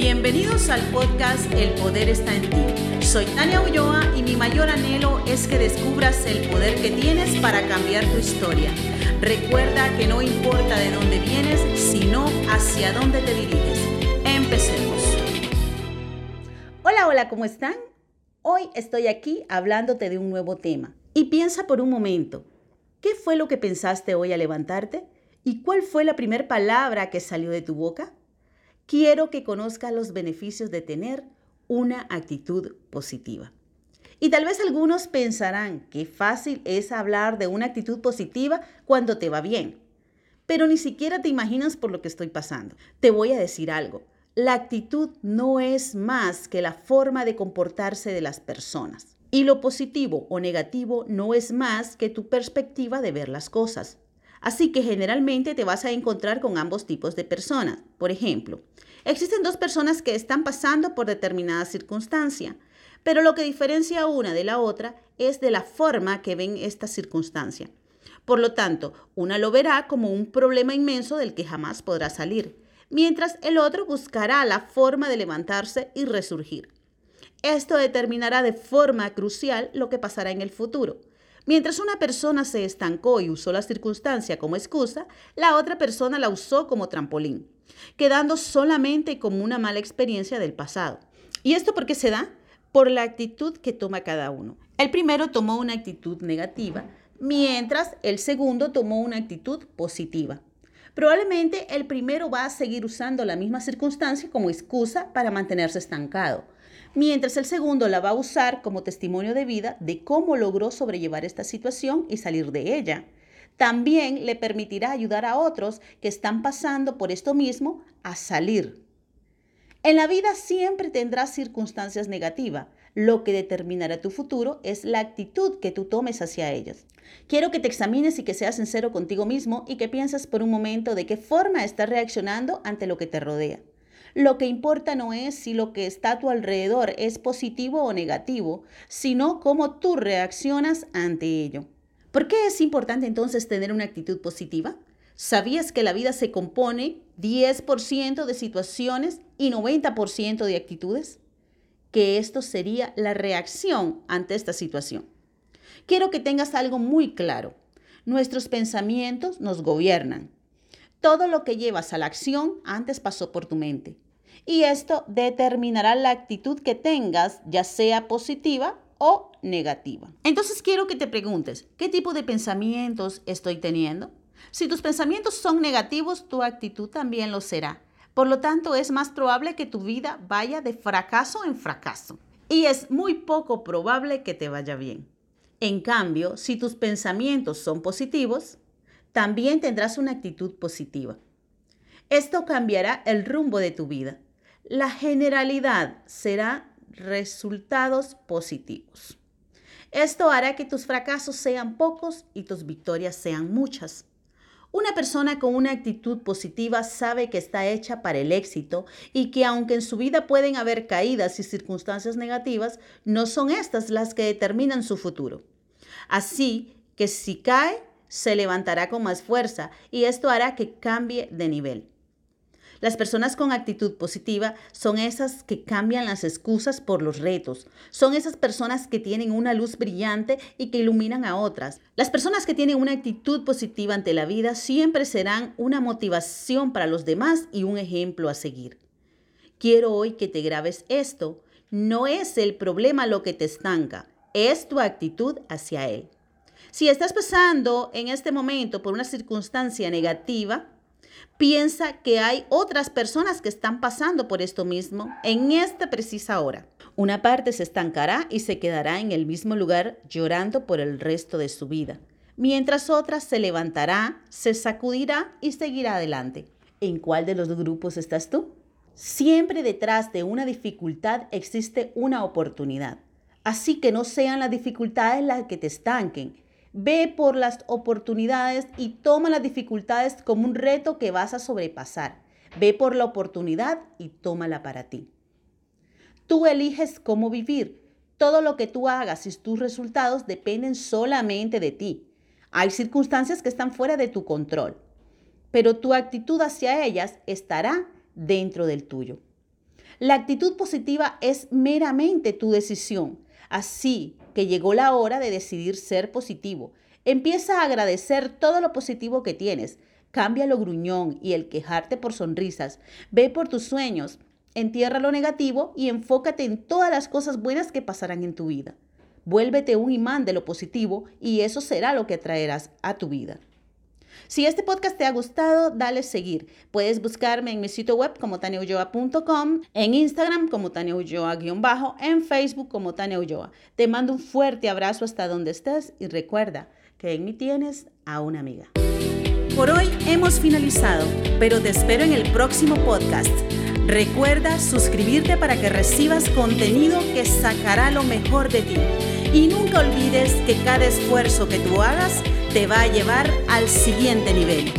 Bienvenidos al podcast El Poder está en ti. Soy Tania Ulloa y mi mayor anhelo es que descubras el poder que tienes para cambiar tu historia. Recuerda que no importa de dónde vienes, sino hacia dónde te diriges. Empecemos. Hola, hola, ¿cómo están? Hoy estoy aquí hablándote de un nuevo tema. Y piensa por un momento, ¿qué fue lo que pensaste hoy al levantarte? ¿Y cuál fue la primera palabra que salió de tu boca? Quiero que conozcas los beneficios de tener una actitud positiva. Y tal vez algunos pensarán que fácil es hablar de una actitud positiva cuando te va bien, pero ni siquiera te imaginas por lo que estoy pasando. Te voy a decir algo. La actitud no es más que la forma de comportarse de las personas. Y lo positivo o negativo no es más que tu perspectiva de ver las cosas. Así que generalmente te vas a encontrar con ambos tipos de personas. Por ejemplo, existen dos personas que están pasando por determinada circunstancia, pero lo que diferencia una de la otra es de la forma que ven esta circunstancia. Por lo tanto, una lo verá como un problema inmenso del que jamás podrá salir, mientras el otro buscará la forma de levantarse y resurgir. Esto determinará de forma crucial lo que pasará en el futuro. Mientras una persona se estancó y usó la circunstancia como excusa, la otra persona la usó como trampolín, quedando solamente como una mala experiencia del pasado. ¿Y esto por qué se da? Por la actitud que toma cada uno. El primero tomó una actitud negativa, mientras el segundo tomó una actitud positiva. Probablemente el primero va a seguir usando la misma circunstancia como excusa para mantenerse estancado mientras el segundo la va a usar como testimonio de vida de cómo logró sobrellevar esta situación y salir de ella. También le permitirá ayudar a otros que están pasando por esto mismo a salir. En la vida siempre tendrás circunstancias negativas. Lo que determinará tu futuro es la actitud que tú tomes hacia ellas. Quiero que te examines y que seas sincero contigo mismo y que pienses por un momento de qué forma estás reaccionando ante lo que te rodea. Lo que importa no es si lo que está a tu alrededor es positivo o negativo, sino cómo tú reaccionas ante ello. ¿Por qué es importante entonces tener una actitud positiva? ¿Sabías que la vida se compone 10% de situaciones y 90% de actitudes? Que esto sería la reacción ante esta situación. Quiero que tengas algo muy claro. Nuestros pensamientos nos gobiernan. Todo lo que llevas a la acción antes pasó por tu mente. Y esto determinará la actitud que tengas, ya sea positiva o negativa. Entonces quiero que te preguntes, ¿qué tipo de pensamientos estoy teniendo? Si tus pensamientos son negativos, tu actitud también lo será. Por lo tanto, es más probable que tu vida vaya de fracaso en fracaso. Y es muy poco probable que te vaya bien. En cambio, si tus pensamientos son positivos, también tendrás una actitud positiva. Esto cambiará el rumbo de tu vida. La generalidad será resultados positivos. Esto hará que tus fracasos sean pocos y tus victorias sean muchas. Una persona con una actitud positiva sabe que está hecha para el éxito y que aunque en su vida pueden haber caídas y circunstancias negativas, no son estas las que determinan su futuro. Así que si cae, se levantará con más fuerza y esto hará que cambie de nivel. Las personas con actitud positiva son esas que cambian las excusas por los retos. Son esas personas que tienen una luz brillante y que iluminan a otras. Las personas que tienen una actitud positiva ante la vida siempre serán una motivación para los demás y un ejemplo a seguir. Quiero hoy que te grabes esto. No es el problema lo que te estanca, es tu actitud hacia él. Si estás pasando en este momento por una circunstancia negativa, piensa que hay otras personas que están pasando por esto mismo en esta precisa hora. Una parte se estancará y se quedará en el mismo lugar llorando por el resto de su vida, mientras otra se levantará, se sacudirá y seguirá adelante. ¿En cuál de los grupos estás tú? Siempre detrás de una dificultad existe una oportunidad. Así que no sean las dificultades las que te estanquen, Ve por las oportunidades y toma las dificultades como un reto que vas a sobrepasar. Ve por la oportunidad y tómala para ti. Tú eliges cómo vivir. Todo lo que tú hagas y tus resultados dependen solamente de ti. Hay circunstancias que están fuera de tu control, pero tu actitud hacia ellas estará dentro del tuyo. La actitud positiva es meramente tu decisión. Así que llegó la hora de decidir ser positivo. Empieza a agradecer todo lo positivo que tienes. Cambia lo gruñón y el quejarte por sonrisas. Ve por tus sueños. Entierra lo negativo y enfócate en todas las cosas buenas que pasarán en tu vida. Vuélvete un imán de lo positivo y eso será lo que atraerás a tu vida. Si este podcast te ha gustado, dale seguir. Puedes buscarme en mi sitio web como taniaulloa.com, en Instagram como taniaulloa-, en Facebook como Tania Te mando un fuerte abrazo hasta donde estés y recuerda que en mí tienes a una amiga. Por hoy hemos finalizado, pero te espero en el próximo podcast. Recuerda suscribirte para que recibas contenido que sacará lo mejor de ti. Y nunca olvides que cada esfuerzo que tú hagas te va a llevar al siguiente nivel.